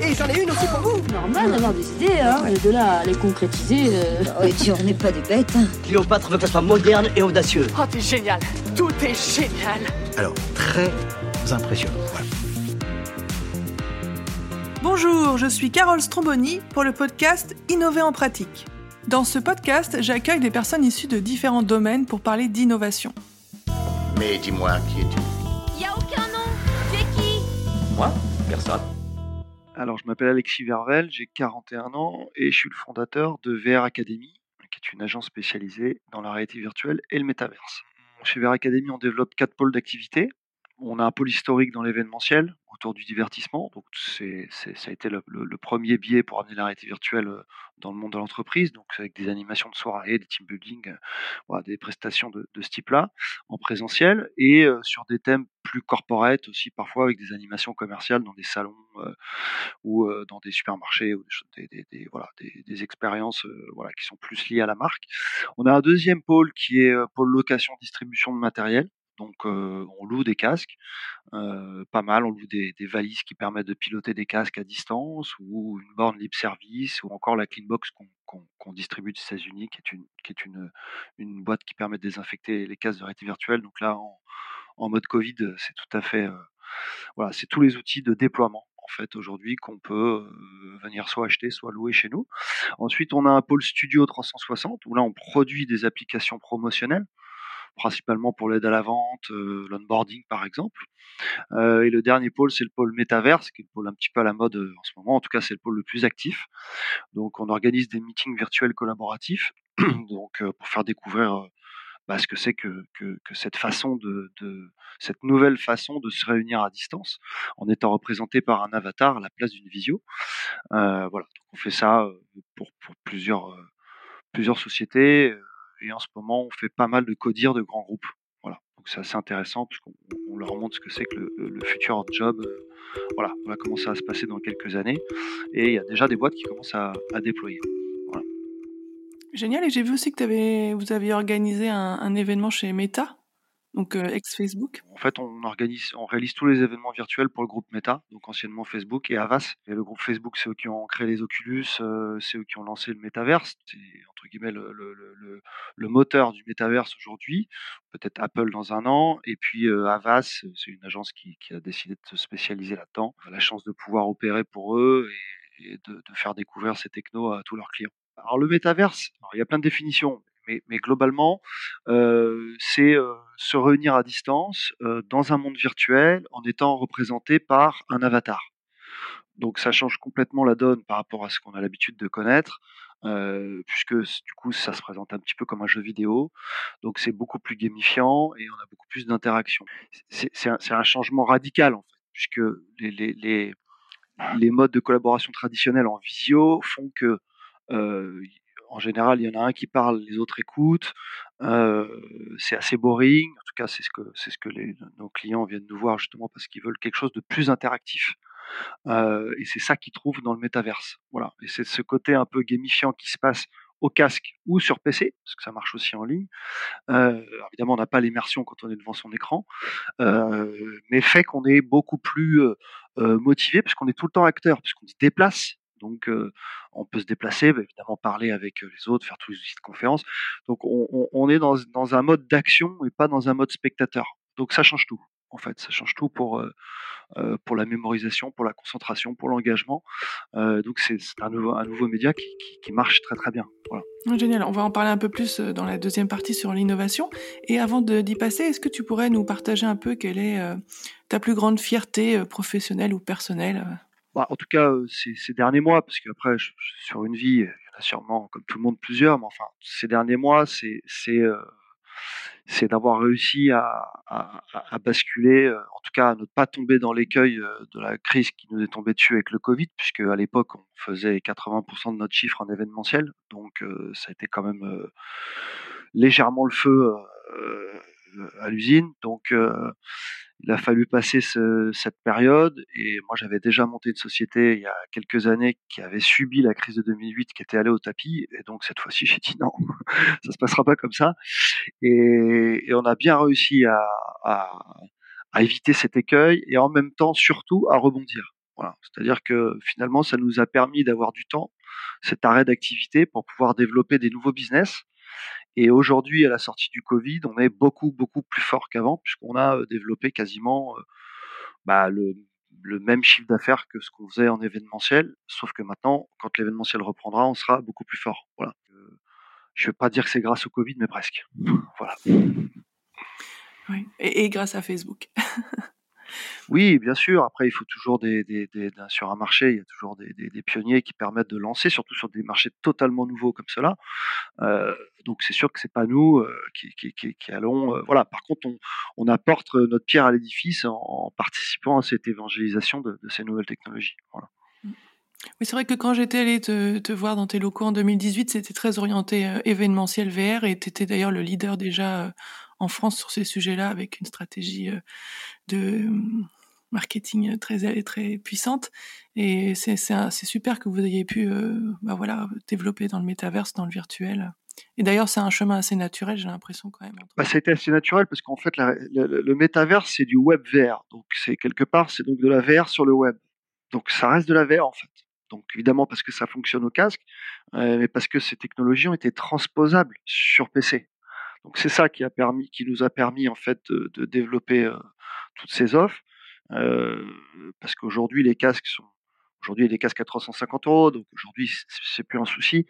et j'en ai une aussi pour vous. Normal d'avoir des idées, hein, et de là à les concrétiser. euh, Oh, et puis on n'est pas des bêtes. hein. Cléopâtre veut que ça soit moderne et audacieux. Oh, t'es génial Tout est génial Alors, très impressionnant. Voilà. Bonjour, je suis Carole Stromboni pour le podcast Innover en pratique. Dans ce podcast, j'accueille des personnes issues de différents domaines pour parler d'innovation. Mais dis-moi, qui es-tu? Y a aucun nom. Tu es qui? Moi? Personne. Alors, je m'appelle Alexis Vervel, j'ai 41 ans et je suis le fondateur de VR Academy, qui est une agence spécialisée dans la réalité virtuelle et le métaverse. Chez VR Academy, on développe quatre pôles d'activité. On a un pôle historique dans l'événementiel autour du divertissement. Donc, c'est, ça a été le, premier biais pour amener la réalité virtuelle euh, dans le monde de l'entreprise. Donc, avec des animations de soirée, des team building, euh, des prestations de, de ce type-là en présentiel et euh, sur des thèmes plus corporate aussi, parfois avec des animations commerciales dans des salons euh, ou dans des supermarchés ou des, des, des- voilà, des, des expériences voilà, qui sont plus liées à la marque. On a un deuxième pôle qui est pôle location distribution de matériel. Donc on loue des casques, pas mal, on loue des, valises qui permettent de piloter des casques à distance ou une borne libre service ou encore la Cleanbox qu'on distribue des États-Unis qui est, une, boîte qui permet de désinfecter les casques de réalité virtuelle. Donc là, en, mode Covid, c'est tout à fait... voilà, c'est tous les outils de déploiement en fait aujourd'hui qu'on peut venir soit acheter, soit louer chez nous. Ensuite, on a un pôle studio 360 où là on produit des applications promotionnelles, principalement pour l'aide à la vente, euh, l'onboarding par exemple. Euh, et le dernier pôle, c'est le pôle métaverse, qui est le pôle un petit peu à la mode euh, en ce moment. En tout cas, c'est le pôle le plus actif. Donc, on organise des meetings virtuels collaboratifs, donc pour faire découvrir bah, ce que c'est que, cette façon de, cette nouvelle façon de se réunir à distance en étant représenté par un avatar à la place d'une visio. Voilà, on fait ça pour, plusieurs sociétés et en ce moment on fait pas mal de codir de grands groupes. Voilà, donc c'est assez intéressant puisqu'on on leur montre ce que c'est que le, future job. euh, voilà, on va commencer à se passer dans quelques années et il y a déjà des boîtes qui commencent à, déployer. Génial, et j'ai vu aussi que vous aviez organisé un événement chez Meta, donc euh, ex-Facebook. En fait, on organise, on réalise tous les événements virtuels pour le groupe Meta, donc anciennement Facebook et Avas. Et le groupe Facebook, c'est eux qui ont créé les Oculus, euh, c'est eux qui ont lancé le Metaverse. C'est entre guillemets le, moteur du Metaverse aujourd'hui. Peut-être Apple dans un an. Et puis euh, Avas, c'est une agence qui, a décidé de se spécialiser là-dedans. On a la chance de pouvoir opérer pour eux et, de, faire découvrir ces technos à tous leurs clients. Alors le Metaverse, alors, il y a plein de définitions, mais, globalement, euh, c'est euh, se réunir à distance euh, dans un monde virtuel en étant représenté par un avatar. Donc ça change complètement la donne par rapport à ce qu'on a l'habitude de connaître, puisque du coup ça se présente un petit peu comme un jeu vidéo. Donc c'est beaucoup plus gamifiant et on a beaucoup plus d'interaction. C'est un, changement radical en fait, puisque les, modes de collaboration traditionnels en visio font que en général, il y en a un qui parle, les autres écoutent. Euh, c'est assez boring. En tout cas, c'est ce que nos clients viennent nous voir justement parce qu'ils veulent quelque chose de plus interactif. Euh, et c'est ça qu'ils trouvent dans le métaverse. Voilà. Et c'est ce côté un peu gamifiant qui se passe au casque ou sur PC, parce que ça marche aussi en ligne. Euh, évidemment, on n'a pas l'immersion quand on est devant son écran, mais fait qu'on est beaucoup plus motivé parce qu'on est tout le temps acteur, puisqu'on se déplace. Donc, on peut se déplacer, bah, évidemment parler avec les autres, faire tous les outils de conférence. Donc, on, est dans, un mode d'action et pas dans un mode spectateur. Donc, ça change tout. En fait, ça change tout pour pour la mémorisation, pour la concentration, pour l'engagement. Donc, c'est un nouveau média qui, qui, marche très très bien. Voilà. Ah, Génial, on va en parler un peu plus dans la deuxième partie sur l'innovation. Et avant d'y passer, est-ce que tu pourrais nous partager un peu quelle est ta plus grande fierté professionnelle ou personnelle Bah, en tout cas, ces, derniers mois, parce qu'après, sur une vie, il y en a sûrement, comme tout le monde, plusieurs, mais enfin, ces derniers mois, c'est d'avoir réussi à, basculer, en tout cas à ne pas tomber dans l'écueil de la crise qui nous est tombée dessus avec le Covid, puisque à l'époque, on faisait 80% de notre chiffre en événementiel, donc ça a été quand même légèrement le feu à l'usine. Donc, il a fallu passer ce- cette période et moi j'avais déjà monté une société il y a quelques années qui avait subi la crise de 2008 qui était allée au tapis et donc cette fois-ci j'ai dit non ça se passera pas comme ça et, on a bien réussi à, à, à éviter cet écueil et en même temps surtout à rebondir Voilà. C'est-à-dire que finalement, ça nous a permis d'avoir du temps, cet arrêt d'activité pour pouvoir développer des nouveaux business. Et aujourd'hui, à la sortie du Covid, on est beaucoup, beaucoup plus fort qu'avant, puisqu'on a développé quasiment bah, le, même chiffre d'affaires que ce qu'on faisait en événementiel, sauf que maintenant, quand l'événementiel reprendra, on sera beaucoup plus fort. Voilà. Je ne vais pas dire que c'est grâce au Covid, mais presque. Voilà. Oui. Et grâce à Facebook. Oui, bien sûr. Après, il faut toujours des, sur un marché, il y a toujours des, pionniers qui permettent de lancer, surtout sur des marchés totalement nouveaux comme cela. Euh, donc, c'est sûr que c'est pas nous euh, qui, allons. Euh, voilà. Par contre, on, apporte notre pierre à l'édifice en, participant à cette évangélisation de, ces nouvelles technologies. Voilà. Oui, c'est vrai que quand j'étais allée te, te, voir dans tes locaux en 2018, c'était très orienté événementiel VR et tu étais d'ailleurs le leader déjà en France sur ces sujets-là avec une stratégie euh, de marketing très très puissante. Et c'est super que vous ayez pu bah voilà développer dans le métaverse dans le virtuel. Et d'ailleurs c'est un chemin assez naturel j'ai l'impression quand même bah, ça a été assez naturel parce qu'en fait le, métaverse c'est du web VR donc c'est quelque part c'est donc de la VR sur le web. Donc ça reste de la VR en fait. Donc évidemment parce que ça fonctionne au casque, euh, mais parce que ces technologies ont été transposables sur PC. C'est ça qui nous a permis en fait de, développer euh, toutes ces offres, euh, parce qu'aujourd'hui les casques sont Aujourd'hui, les casques à 350 euros, donc aujourd'hui, c'est plus un souci.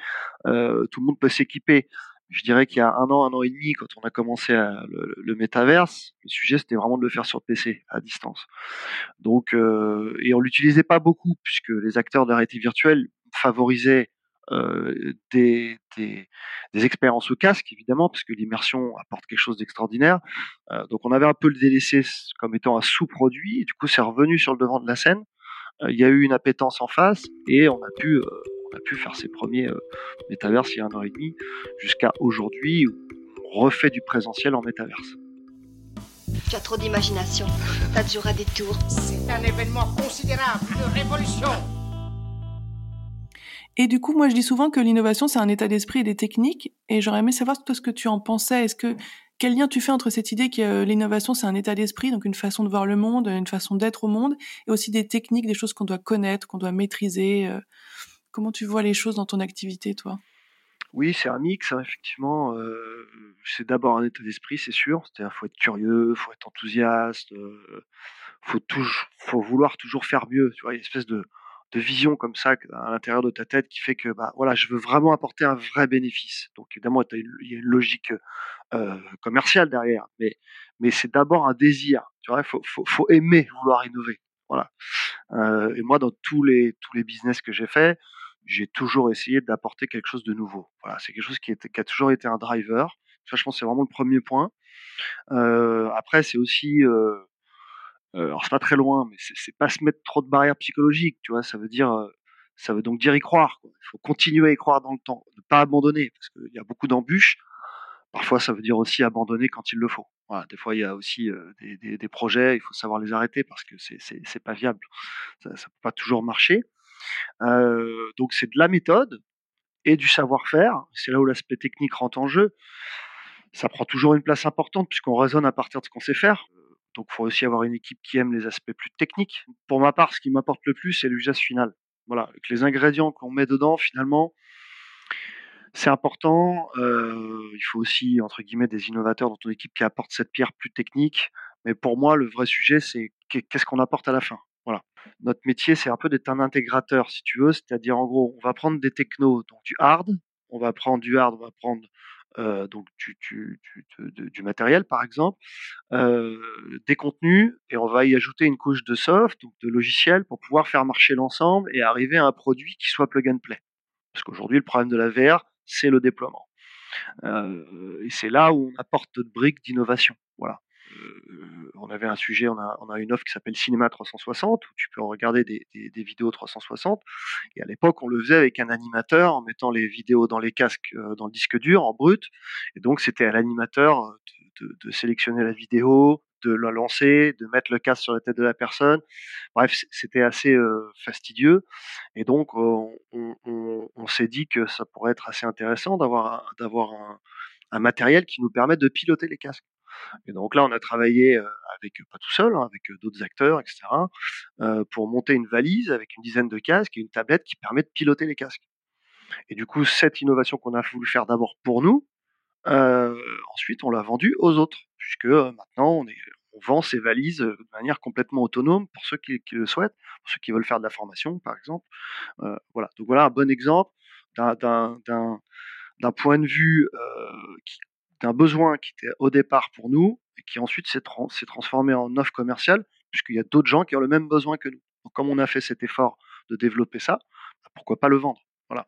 Euh, tout le monde peut s'équiper. Je dirais qu'il y a un an, un an et demi, quand on a commencé le, le le sujet c'était vraiment de le faire sur PC, à distance. Donc, et on l'utilisait pas beaucoup puisque les acteurs de la réalité virtuelle favorisaient euh, des, des, des, expériences au casque, évidemment, parce que l'immersion apporte quelque chose d'extraordinaire. Euh, donc, on avait un peu le délaissé comme étant un sous-produit. Du coup, c'est revenu sur le devant de la scène. Euh, il y a eu une appétence en face et on a pu euh, on a pu faire ses premiers euh, métaverses il y a un an et demi, jusqu'à aujourd'hui où on refait du présentiel en métaverse. Tu as trop d'imagination, t'as toujours à des tours. C'est un événement considérable, une révolution. Et du coup, moi, je dis souvent que l'innovation, c'est un état d'esprit et des techniques. Et j'aurais aimé savoir ce que tu en pensais. Est-ce que quel lien tu fais entre cette idée que euh, l'innovation, c'est un état d'esprit, donc une façon de voir le monde, une façon d'être au monde, et aussi des techniques, des choses qu'on doit connaître, qu'on doit maîtriser. Euh, Comment tu vois les choses dans ton activité, toi? Oui, c'est un mix, hein, effectivement. Euh, c'est d'abord un état d'esprit, c'est sûr. C'est-à-dire, faut être curieux, faut être enthousiaste, euh, faut toujours, faut vouloir toujours faire mieux. Tu vois, une espèce de, de vision comme ça à l'intérieur de ta tête qui fait que, bah, voilà, je veux vraiment apporter un vrai bénéfice. Donc, évidemment, il y a une logique euh, commerciale derrière, mais, mais c'est d'abord un désir. Tu vois, faut, faut, faut aimer vouloir innover. Voilà. Euh, et moi, dans tous les tous les business que j'ai fait, j'ai toujours essayé d'apporter quelque chose de nouveau. Voilà, c'est quelque chose qui, était, qui, a toujours été un driver. Ça, je pense, c'est vraiment le premier point. Euh, après, c'est aussi, euh, alors c'est pas très loin, mais c'est pas se mettre trop de barrières psychologiques. Tu vois, ça veut dire, euh, ça veut donc dire y croire. Il faut continuer à y croire dans le temps, ne pas abandonner, parce qu'il y a beaucoup d'embûches. Parfois, ça veut dire aussi abandonner quand il le faut. Voilà, des fois, il y a aussi euh, des, projets, il faut savoir les arrêter parce que c'est pas viable. Ça, ça peut pas toujours marcher. Euh, donc c'est de la méthode et du savoir-faire. C'est là où l'aspect technique rentre en jeu. Ça prend toujours une place importante puisqu'on raisonne à partir de ce qu'on sait faire. Donc il faut aussi avoir une équipe qui aime les aspects plus techniques. Pour ma part, ce qui m'apporte le plus, c'est l'usage final. Voilà, avec les ingrédients qu'on met dedans, finalement, c'est important. Euh, il faut aussi, entre guillemets, des innovateurs dans ton équipe qui apportent cette pierre plus technique. Mais pour moi, le vrai sujet, c'est qu'est-ce qu'on apporte à la fin? Voilà. Notre métier, c'est un peu d'être un intégrateur, si tu veux. C'est-à-dire, en gros, on va prendre des technos, donc du hard, on va prendre du hard, on va prendre donc du, du, du, du, matériel, par exemple, euh, des contenus, et on va y ajouter une couche de soft, donc de logiciel, pour pouvoir faire marcher l'ensemble et arriver à un produit qui soit plug and play. Parce qu'aujourd'hui, le problème de la VR, c'est le déploiement. Euh, et c'est là où on apporte notre brique d'innovation. Voilà euh, on avait un sujet, on a, une offre qui s'appelle Cinéma 360, où tu peux regarder des, vidéos 360. Et à l'époque, on le faisait avec un animateur en mettant les vidéos dans les casques, euh, dans le disque dur, en brut. Et donc, c'était à l'animateur de, de, sélectionner la vidéo, de la lancer, de mettre le casque sur la tête de la personne. Bref, c'était assez euh, fastidieux. Et donc, on, s'est dit que ça pourrait être assez intéressant d'avoir un matériel qui nous permette de piloter les casques. Et donc là, on a travaillé avec, pas tout seul, hein, avec d'autres acteurs, etc., pour monter une valise avec une dizaine de casques et une tablette qui permet de piloter les casques. Et du coup, cette innovation qu'on a voulu faire d'abord pour nous, ensuite, on l'a vendue aux autres, puisque maintenant, on, vend ces valises de manière complètement autonome pour ceux qui, le souhaitent, pour ceux qui veulent faire de la formation, par exemple. voilà. Donc voilà un bon exemple d'un point de vue d'un besoin qui était au départ pour nous et qui ensuite s'est transformé en offre commerciale puisqu'il y a d'autres gens qui ont le même besoin que nous. Donc, comme on a fait cet effort de développer ça, bah, pourquoi pas le vendre Voilà.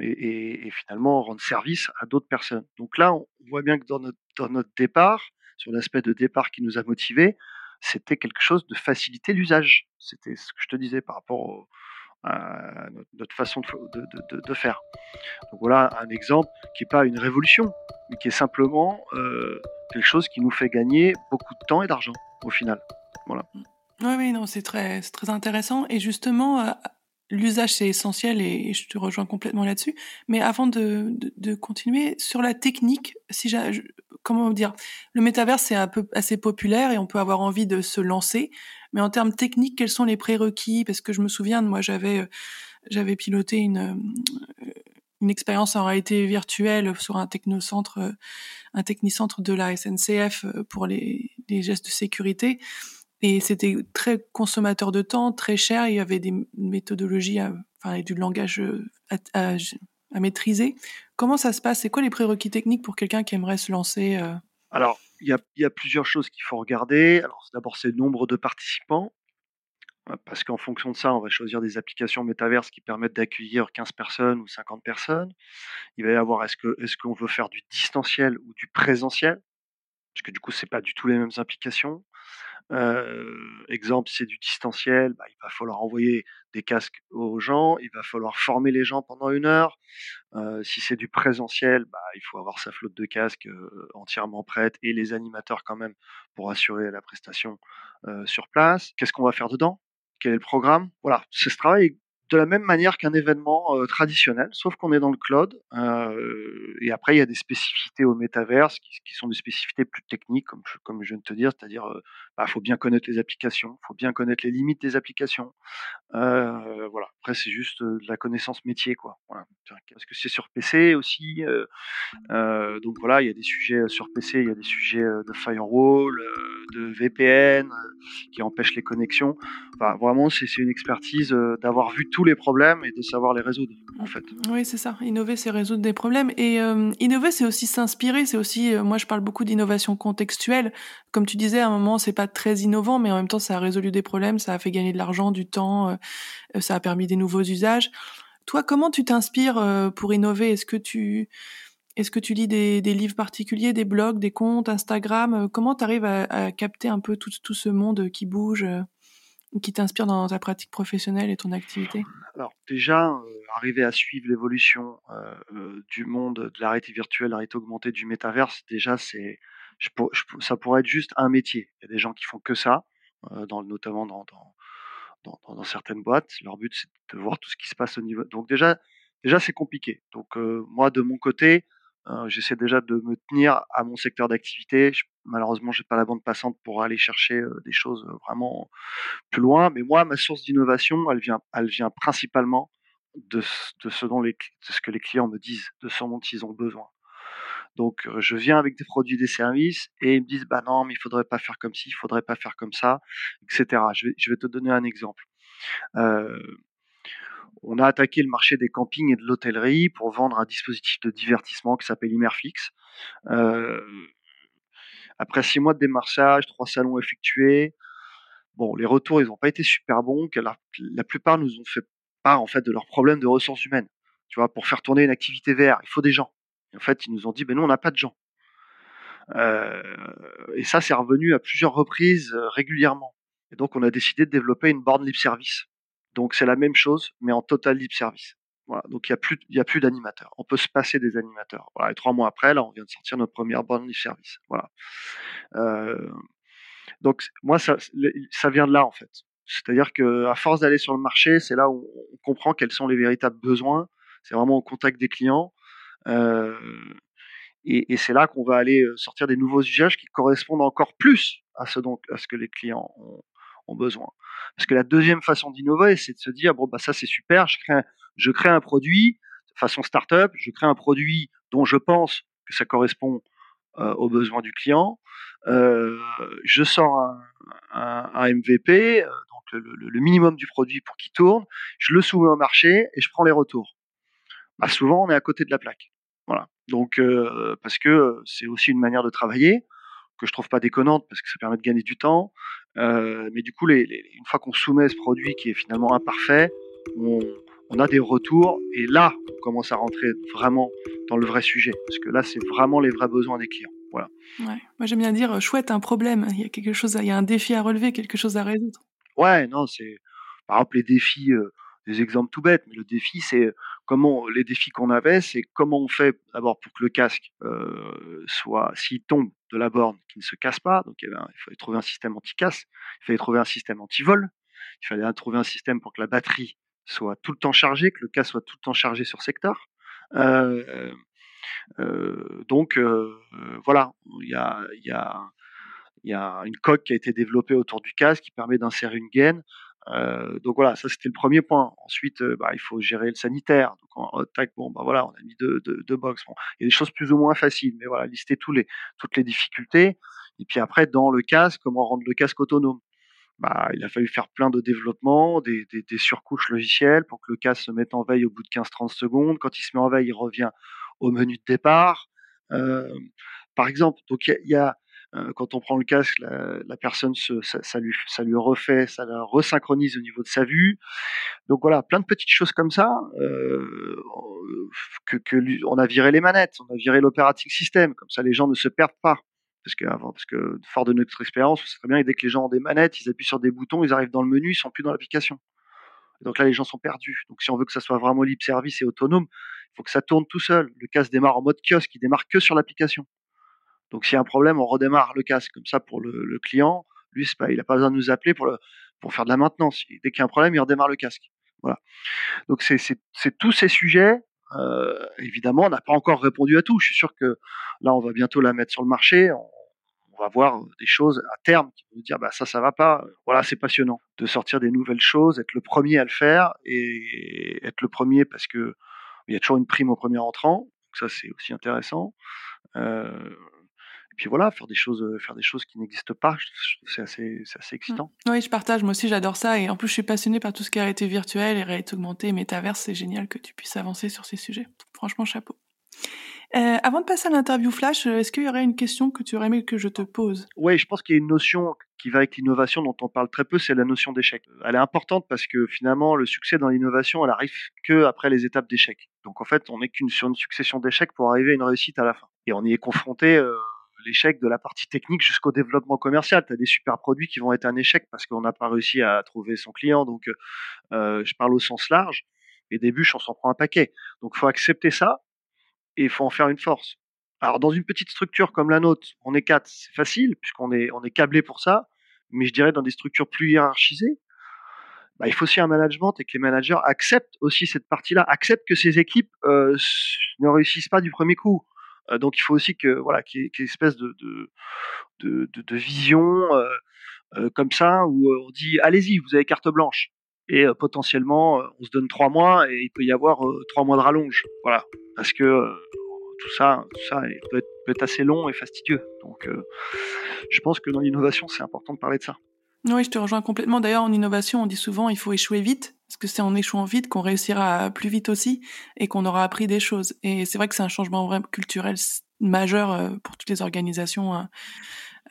Et, finalement rendre service à d'autres personnes. Donc là, on voit bien que dans notre, dans notre départ, sur l'aspect de départ qui nous a motivés, c'était quelque chose de faciliter l'usage. C'était ce que je te disais par rapport au, notre façon de, faire. Donc voilà un exemple qui n'est pas une révolution, mais qui est simplement euh, quelque chose qui nous fait gagner beaucoup de temps et d'argent au final. Voilà. Oui, oui, non, c'est très, très intéressant. Et justement, euh, l'usage c'est essentiel et, je te rejoins complètement là-dessus. Mais avant de, de, continuer sur la technique, si comment dire, le métavers c'est un peu assez populaire et on peut avoir envie de se lancer. Mais en termes techniques, quels sont les prérequis? Parce que je me souviens, moi j'avais euh, j'avais piloté une euh, une expérience en réalité virtuelle sur un technocentre, euh, un technicentre de la SNCF pour les, les gestes de sécurité. Et c'était très consommateur de temps, très cher. Il y avait des méthodologies, enfin, et du langage à, maîtriser. Comment ça se passe? C'est quoi les prérequis techniques pour quelqu'un qui aimerait se lancer? Alors, il y a, plusieurs choses qu'il faut regarder. Alors, d'abord, c'est le nombre de participants. Parce qu'en fonction de ça, on va choisir des applications métaverses qui permettent d'accueillir 15 personnes ou 50 personnes. Il va y avoir est-ce qu'on est veut faire du distanciel ou du présentiel? Parce que du coup, c'est pas du tout les mêmes applications exemple, c'est du distanciel, bah, il va falloir envoyer des casques aux gens, il va falloir former les gens pendant une heure. si c'est du présentiel, bah, il faut avoir sa flotte de casques entièrement prête et les animateurs quand même pour assurer la prestation sur place. Qu'est-ce qu'on va faire dedans? Quel est le programme? Voilà, c'est ce travail de la même manière qu'un événement euh, traditionnel, sauf qu'on est dans le cloud. Euh, et après, il y a des spécificités au métaverse qui, sont des spécificités plus techniques, comme je, viens de te dire, c'est-à-dire, il euh, bah, faut bien connaître les applications, il faut bien connaître les limites des applications. Voilà. Après, c'est juste de la connaissance métier, quoi. Voilà. Parce que c'est sur PC aussi. donc voilà, il y a des sujets sur PC, il y a des sujets de firewall, de VPN qui empêchent les connexions. Enfin, vraiment, c'est une expertise d'avoir vu tous les problèmes et de savoir les résoudre, en fait. Oui, c'est ça. Innover, c'est résoudre des problèmes. Et euh, innover, c'est aussi s'inspirer. C'est aussi, euh, moi, je parle beaucoup d'innovation contextuelle. Comme tu disais, à un moment, c'est pas très innovant, mais en même temps, ça a résolu des problèmes, ça a fait gagner de l'argent, du temps, euh, ça a permis des nouveaux usages. Toi, comment tu t'inspires pour innover? Est-ce que tu est-ce que tu lis des, livres particuliers, des blogs, des comptes, Instagram? Comment tu arrives à, capter un peu tout ce monde qui bouge qui t'inspire dans ta pratique professionnelle et ton activité? Alors déjà, euh, arriver à suivre l'évolution euh, euh, du monde de la réalité virtuelle, la réalité augmentée, du métaverse, déjà c'est, ça pourrait être juste un métier. Il y a des gens qui font que ça, notamment dans, dans, dans, certaines boîtes. Leur but c'est de voir tout ce qui se passe au niveau. Donc déjà, déjà c'est compliqué. Donc moi de mon côté, j'essaie déjà de me tenir à mon secteur d'activité. Malheureusement, j'ai pas la bande passante pour aller chercher des choses vraiment plus loin. Mais moi, ma source d'innovation, elle vient, elle vient principalement de, de, ce dont les, de ce que les clients me disent, de ce dont ils ont besoin. Donc, je viens avec des produits, des services, et ils me disent, bah non, mais il faudrait pas faire comme ci, il faudrait pas faire comme ça, etc. Je vais, te donner un exemple. On a attaqué le marché des campings et de l'hôtellerie pour vendre un dispositif de divertissement qui s'appelle Immerfix. Euh, après six mois de démarchage, trois salons effectués, bon, les retours, ils n'ont pas été super bons. La, la, plupart nous ont fait part en fait de leurs problèmes de ressources humaines. Tu vois, pour faire tourner une activité VR, il faut des gens. en fait, ils nous ont dit, ben nous, on n'a pas de gens. Euh, et ça, c'est revenu à plusieurs reprises euh, régulièrement. Et donc, on a décidé de développer une borne libre service. Donc c'est la même chose, mais en total libre service. Donc il n'y a plus, plus d'animateurs. On peut se passer des animateurs. Et trois mois après, là, on vient de sortir notre première borne libre service. Euh, donc moi, ça, vient de là en fait. C'est-à-dire que à force d'aller sur le marché, c'est là où on comprend quels sont les véritables besoins. C'est vraiment au contact des clients. Euh, Et, c'est là qu'on va aller sortir des nouveaux usages qui correspondent encore plus à ce, donc, à ce que les clients ont, besoin. Parce que la deuxième façon d'innover, c'est de se dire, bon, bah, ça c'est super, je crée, un, je crée un produit, façon startup, je crée un produit dont je pense que ça correspond euh, aux besoins du client, euh, je sors un, MVP, euh, donc le, le, minimum du produit pour qu'il tourne, je le soumets au marché et je prends les retours. Bah, souvent, on est à côté de la plaque. Voilà. Donc, parce que c'est aussi une manière de travailler que je trouve pas déconnante parce que ça permet de gagner du temps. Euh, mais du coup, les, les, une fois qu'on soumet ce produit qui est finalement imparfait, on, on, a des retours et là, on commence à rentrer vraiment dans le vrai sujet parce que là, c'est vraiment les vrais besoins des clients. Voilà. Ouais. Moi, j'aime bien dire chouette, un problème. Il y a quelque chose, à, il y a un défi à relever, quelque chose à résoudre. Ouais, non, c'est par exemple les défis. Euh, des exemples tout bêtes, mais le défi, c'est comment les défis qu'on avait, c'est comment on fait d'abord pour que le casque euh, soit, s'il tombe de la borne, qu'il ne se casse pas. Donc il, fallait trouver un système anti-casse, il fallait trouver un système anti-vol, il fallait trouver un système pour que la batterie soit tout le temps chargée, que le casque soit tout le temps chargé sur secteur. Euh, euh, donc voilà, il il y a une coque qui a été développée autour du casque qui permet d'insérer une gaine. Euh, donc voilà, ça c'était le premier point. Ensuite, euh, bah, il faut gérer le sanitaire. Donc en tac, bon, bah voilà, on a mis deux, deux, deux il y a des choses plus ou moins faciles, mais voilà, lister tous les, toutes les difficultés. Et puis après, dans le casque, comment rendre le casque autonome? Bah, il a fallu faire plein de développements, des, des, surcouches logicielles pour que le casque se mette en veille au bout de 15-30 secondes. Quand il se met en veille, il revient au menu de départ. Euh, par exemple, donc il y a, quand on prend le casque, la, personne ça, lui, refait, ça la resynchronise au niveau de sa vue. Donc voilà, plein de petites choses comme ça. Euh, que, on a viré les manettes, on a viré l'operating system, comme ça les gens ne se perdent pas. Parce que, parce que fort de notre expérience, c'est très bien, et dès que les gens ont des manettes, ils appuient sur des boutons, ils arrivent dans le menu, ils sont plus dans l'application. Donc là, les gens sont perdus. Donc si on veut que ça soit vraiment libre service et autonome, il faut que ça tourne tout seul. Le casque démarre en mode kiosque, il démarre que sur l'application. Donc s'il y a un problème, on redémarre le casque comme ça pour le, client. Lui, pas, il n'a pas besoin de nous appeler pour, pour faire de la maintenance. Dès qu'il y a un problème, il redémarre le casque. Voilà. Donc c'est tous ces sujets. Euh, évidemment, on n'a pas encore répondu à tout. Je suis sûr que là, on va bientôt la mettre sur le marché. On, va voir des choses à terme qui vont nous dire bah ça, ça va pas. Voilà, c'est passionnant de sortir des nouvelles choses, être le premier à le faire et être le premier parce que il y a toujours une prime au premier entrant. Donc ça, c'est aussi intéressant. Euh, puis voilà, faire des choses, faire des choses qui n'existent pas, c'est assez, c'est assez excitant. Oui, je partage. Moi aussi, j'adore ça. Et en plus, je suis passionnée par tout ce qui est réalité virtuelle et réalité augmentée, métaverse. C'est génial que tu puisses avancer sur ces sujets. Franchement, chapeau. Euh, avant de passer à l'interview flash, est-ce qu'il y aurait une question que tu aurais aimé que je te pose? Oui, je pense qu'il y a une notion qui va avec l'innovation dont on parle très peu, c'est la notion d'échec. Elle est importante parce que finalement, le succès dans l'innovation, elle arrive que après les étapes d'échec. Donc en fait, on n'est qu'une sur une succession d'échecs pour arriver à une réussite à la fin. Et on y est confronté. Euh, l'échec de la partie technique jusqu'au développement commercial. Tu as des super produits qui vont être un échec parce qu'on n'a pas réussi à trouver son client. Donc, euh, je parle au sens large. Les débuts, on s'en prend un paquet. Donc, faut accepter ça et il faut en faire une force. Alors, dans une petite structure comme la nôtre, on est quatre, c'est facile puisqu'on est, on est câblé pour ça. Mais je dirais dans des structures plus hiérarchisées, bah, il faut aussi un management et que les managers acceptent aussi cette partie-là, acceptent que ces équipes euh, ne réussissent pas du premier coup donc il faut aussi que voilà qu'il y, ait, une espèce de de, de, vision euh, euh, comme ça où on dit allez-y vous avez carte blanche. Et euh, potentiellement on se donne trois mois et il peut y avoir trois mois de rallonge. Voilà. Parce que tout ça tout ça peut être, peut être assez long et fastidieux. Donc je pense que dans l'innovation c'est important de parler de ça. Oui, je te rejoins complètement. D'ailleurs, en innovation, on dit souvent il faut échouer vite, parce que c'est en échouant vite qu'on réussira plus vite aussi et qu'on aura appris des choses. Et c'est vrai que c'est un changement culturel majeur pour toutes les organisations. Hein.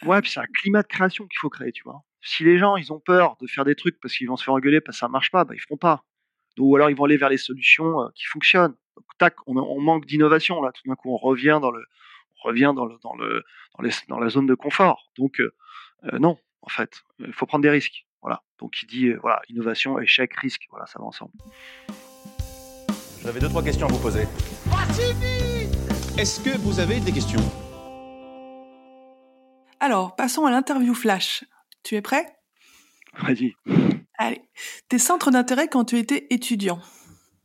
Ouais, puis c'est un climat de création qu'il faut créer, tu vois. Si les gens, ils ont peur de faire des trucs parce qu'ils vont se faire engueuler parce que ça marche pas, bah, ils feront pas. Ou alors ils vont aller vers les solutions qui fonctionnent. Donc, tac, on, manque d'innovation là. Tout d'un coup, on revient dans le, on revient dans le, dans le, dans, la zone de confort. Donc euh, non, en fait. Il faut prendre des risques. Voilà. Donc il dit voilà, innovation, échec, risque, voilà, ça va ensemble. J'avais deux trois questions à vous poser. Est-ce que vous avez des questions? Alors, passons à l'interview flash. Tu es prêt? Vas-y. Allez. Tes centres d'intérêt quand tu étais étudiant,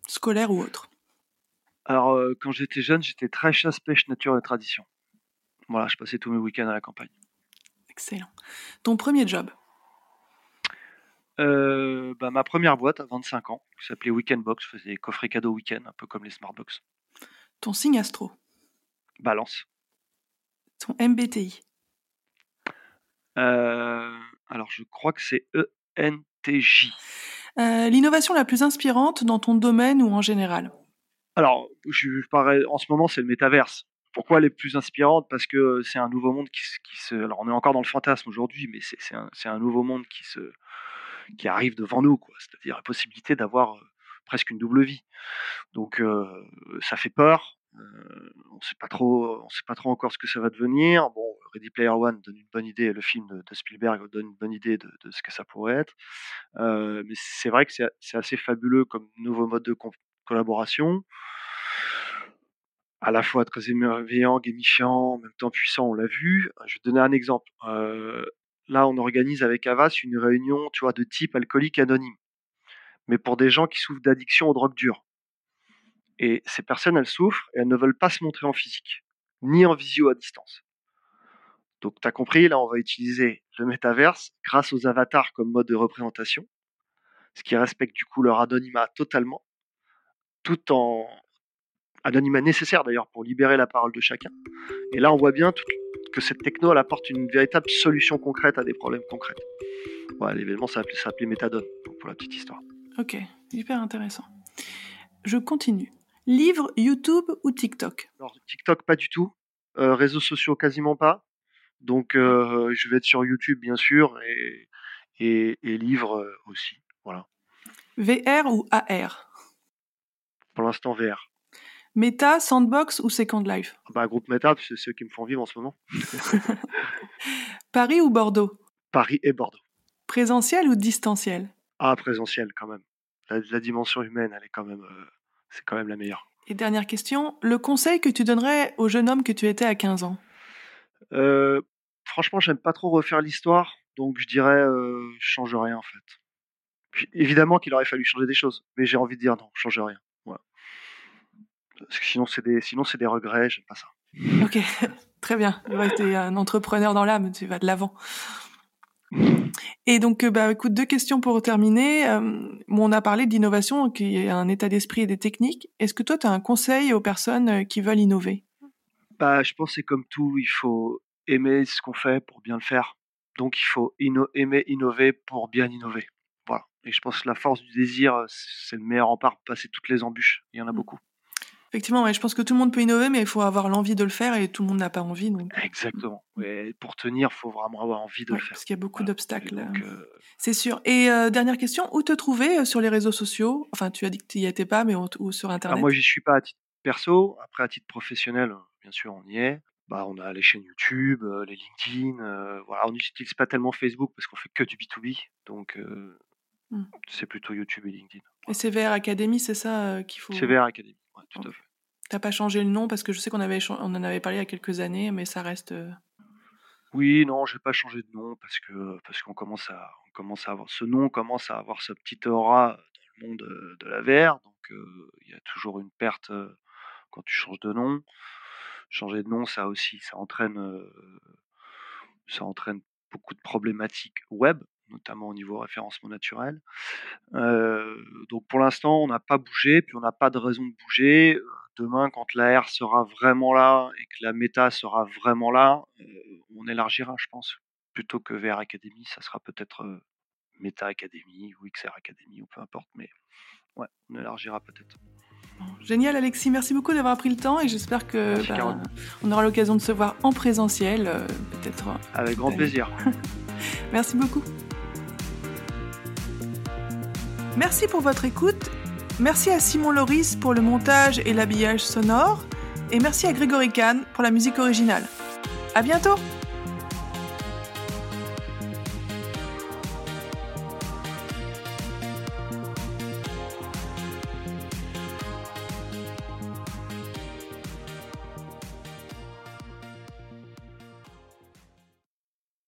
scolaire ou autre? Alors, euh, quand j'étais jeune, j'étais très chasse, pêche, nature et tradition. Voilà, je passais tous mes week-ends à la campagne. Excellent. Ton premier job? Euh, bah, ma première boîte à 25 ans, qui s'appelait Weekend Box, faisait des coffrets cadeaux week-end, un peu comme les Smartbox. Ton signe astro? Balance. Ton MBTI Euh, alors, je crois que c'est ENTJ. Euh, L'innovation la plus inspirante dans ton domaine ou en général? Alors, je, je parais- en ce moment, c'est le métaverse. Pourquoi elle est plus inspirante? Parce que c'est un nouveau monde qui, se- qui se. Alors, on est encore dans le fantasme aujourd'hui, mais c'est c'est un, c'est un nouveau monde qui se, qui arrive devant nous. C'est-à-dire la possibilité d'avoir presque une double vie. Donc, ça fait peur. On sait pas trop, on sait pas trop encore ce que ça va devenir. Bon, Ready Player One donne une bonne idée, le film de, Spielberg donne une bonne idée de, ce que ça pourrait être. Mais c'est vrai que c'est assez fabuleux comme nouveau mode de collaboration à la fois très émerveillant, gamifiant, en même temps puissant, on l'a vu. Je vais donner un exemple. Là, on organise avec Avas une réunion, tu de type alcoolique anonyme, mais pour des gens qui souffrent d'addiction aux drogues dures. Et ces personnes, elles souffrent et elles ne veulent pas se montrer en physique, ni en visio à distance. Donc, tu as compris, là, on va utiliser le métaverse grâce aux avatars comme mode de représentation, ce qui respecte du coup leur anonymat totalement, tout en anonymat nécessaire d'ailleurs pour libérer la parole de chacun. Et là, on voit bien que cette techno, elle apporte une véritable solution concrète à des problèmes concrets. Voilà, l'événement s'appelait Méthadone, pour la petite histoire. Ok, hyper intéressant. Je continue. Livre, YouTube ou TikTok? Alors, TikTok, pas du tout. Euh, réseaux sociaux, quasiment pas. Donc, euh, je vais être sur YouTube, bien sûr, et, et, et livres euh, aussi. Voilà. VR ou AR Pour l'instant, VR. Meta, Sandbox ou Second Life? Bah, groupe Meta, c'est ceux qui me font vivre en ce moment. Paris ou Bordeaux? Paris et Bordeaux. Présentiel ou distanciel? Ah, présentiel, quand même. La, la dimension humaine, elle est quand même, euh, c'est quand même la meilleure. Et dernière question, le conseil que tu donnerais au jeune homme que tu étais à 15 ans? Euh, franchement, j'aime pas trop refaire l'histoire, donc je dirais, euh, je change rien en fait. Puis, évidemment qu'il aurait fallu changer des choses, mais j'ai envie de dire non, je change rien. Voilà. Parce que sinon, c'est des, sinon c'est des regrets, j'aime pas ça. Ok, très bien. Tu es un entrepreneur dans l'âme, tu vas de l'avant. Et donc, euh, bah, écoute, deux questions pour terminer. Euh, on a parlé d'innovation, qui est un état d'esprit et des techniques. Est-ce que toi, tu as un conseil aux personnes euh, qui veulent innover? Bah, je pense que c'est comme tout, il faut aimer ce qu'on fait pour bien le faire. Donc, il faut inno- aimer innover pour bien innover. Voilà. Et je pense que la force du désir, c'est le meilleur rempart pour passer toutes les embûches. Il y en a beaucoup. Effectivement, ouais, je pense que tout le monde peut innover, mais il faut avoir l'envie de le faire et tout le monde n'a pas envie. Donc, Exactement. Et pour tenir, il faut vraiment avoir envie de ouais, le faire. parce qu'il y a beaucoup d'obstacles. Euh, euh, C'est sûr. Et euh, dernière question, où te trouver sur les réseaux sociaux? Enfin, tu as dit que tu n'y étais pas, mais ou sur Alors Internet moi, j'y suis pas à titre perso. Après, à titre professionnel, bien sûr, on y est. Bah, on a les chaînes YouTube, les LinkedIn. euh, voilà, on n'utilise pas tellement Facebook parce qu'on fait que du B2B. Donc, Hmm. c'est plutôt YouTube et LinkedIn. Et CVR Academy, c'est ça qu'il faut. CVR Academy, ouais, tout à fait. T'as pas changé le nom parce que je sais qu'on avait échan- on en avait parlé il y a quelques années, mais ça reste. euh, Oui, non, j'ai pas changé de nom parce que parce qu'on commence à on commence à avoir ce nom commence à avoir sa petite aura dans le monde euh, de la VR. Donc, euh, il y a toujours une perte euh, quand tu changes de nom. Changer de nom, ça aussi, ça entraîne, euh, ça entraîne beaucoup de problématiques web, notamment au niveau référencement naturel. Euh, donc pour l'instant, on n'a pas bougé, puis on n'a pas de raison de bouger. Euh, Demain, quand l'AR sera vraiment là et que la méta sera vraiment là, euh, on élargira, je pense. Plutôt que VR Academy, ça sera peut-être Meta Academy ou XR Academy ou peu importe, mais ouais, on élargira peut-être. Génial, Alexis. Merci beaucoup d'avoir pris le temps et j'espère que bah, on aura l'occasion de se voir en présentiel, peut-être. Avec grand plaisir. Merci beaucoup. Merci pour votre écoute. Merci à Simon Loris pour le montage et l'habillage sonore. Et merci à Grégory Kahn pour la musique originale. À bientôt!